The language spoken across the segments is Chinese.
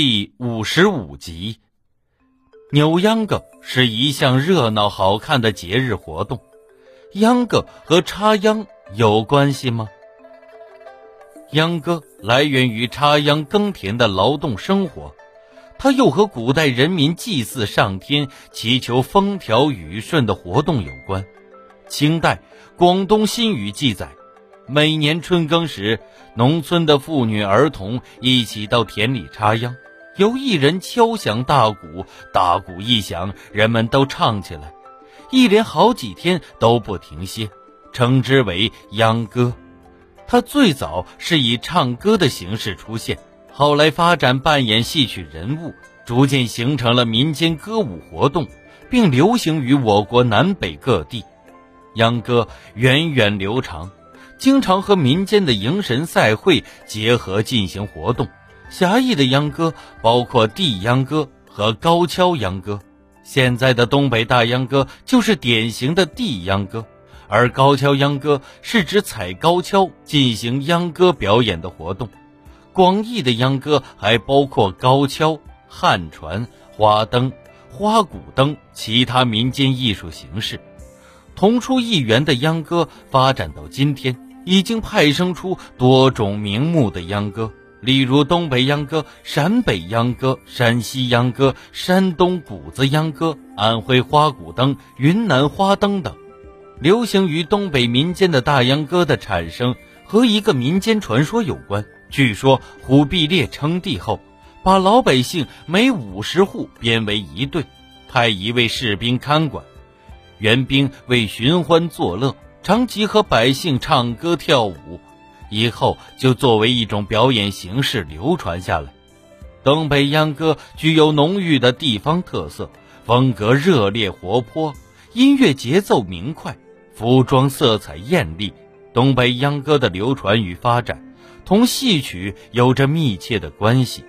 第五十五集，扭秧歌是一项热闹好看的节日活动。秧歌和插秧有关系吗？秧歌来源于插秧耕田的劳动生活，它又和古代人民祭祀上天、祈求风调雨顺的活动有关。清代《广东新语》记载。每年春耕时，农村的妇女儿童一起到田里插秧，有一人敲响大鼓，大鼓一响，人们都唱起来，一连好几天都不停歇，称之为秧歌。它最早是以唱歌的形式出现，后来发展扮演戏曲人物，逐渐形成了民间歌舞活动，并流行于我国南北各地。秧歌源远流长。经常和民间的迎神赛会结合进行活动。狭义的秧歌包括地秧歌和高跷秧歌。现在的东北大秧歌就是典型的地秧歌，而高跷秧歌是指踩高跷进行秧歌表演的活动。广义的秧歌还包括高跷、旱船、花灯、花鼓灯其他民间艺术形式。同出一源的秧歌发展到今天。已经派生出多种名目的秧歌，例如东北秧歌、陕北秧歌、山西秧歌、山东鼓子秧歌、安徽花鼓灯、云南花灯等。流行于东北民间的大秧歌的产生和一个民间传说有关。据说忽必烈称帝后，把老百姓每五十户编为一队，派一位士兵看管，援兵为寻欢作乐。常集合百姓唱歌跳舞，以后就作为一种表演形式流传下来。东北秧歌具有浓郁的地方特色，风格热烈活泼，音乐节奏明快，服装色彩艳丽。东北秧歌的流传与发展，同戏曲有着密切的关系。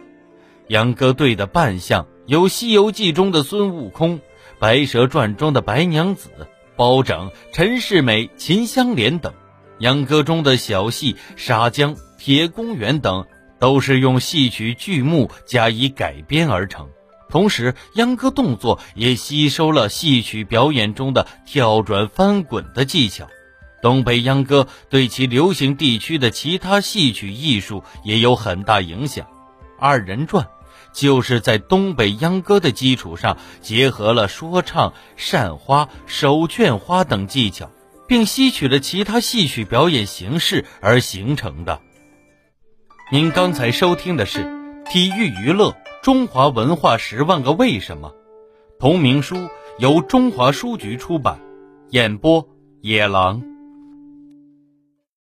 秧歌队的扮相有《西游记》中的孙悟空，《白蛇传》中的白娘子。包拯、陈世美、秦香莲等，秧歌中的小戏《沙江》《铁公园》等，都是用戏曲剧目加以改编而成。同时，秧歌动作也吸收了戏曲表演中的跳转、翻滚的技巧。东北秧歌对其流行地区的其他戏曲艺术也有很大影响。二人转。就是在东北秧歌的基础上，结合了说唱、扇花、手绢花等技巧，并吸取了其他戏曲表演形式而形成的。您刚才收听的是《体育娱乐中华文化十万个为什么》，同名书由中华书局出版，演播野狼。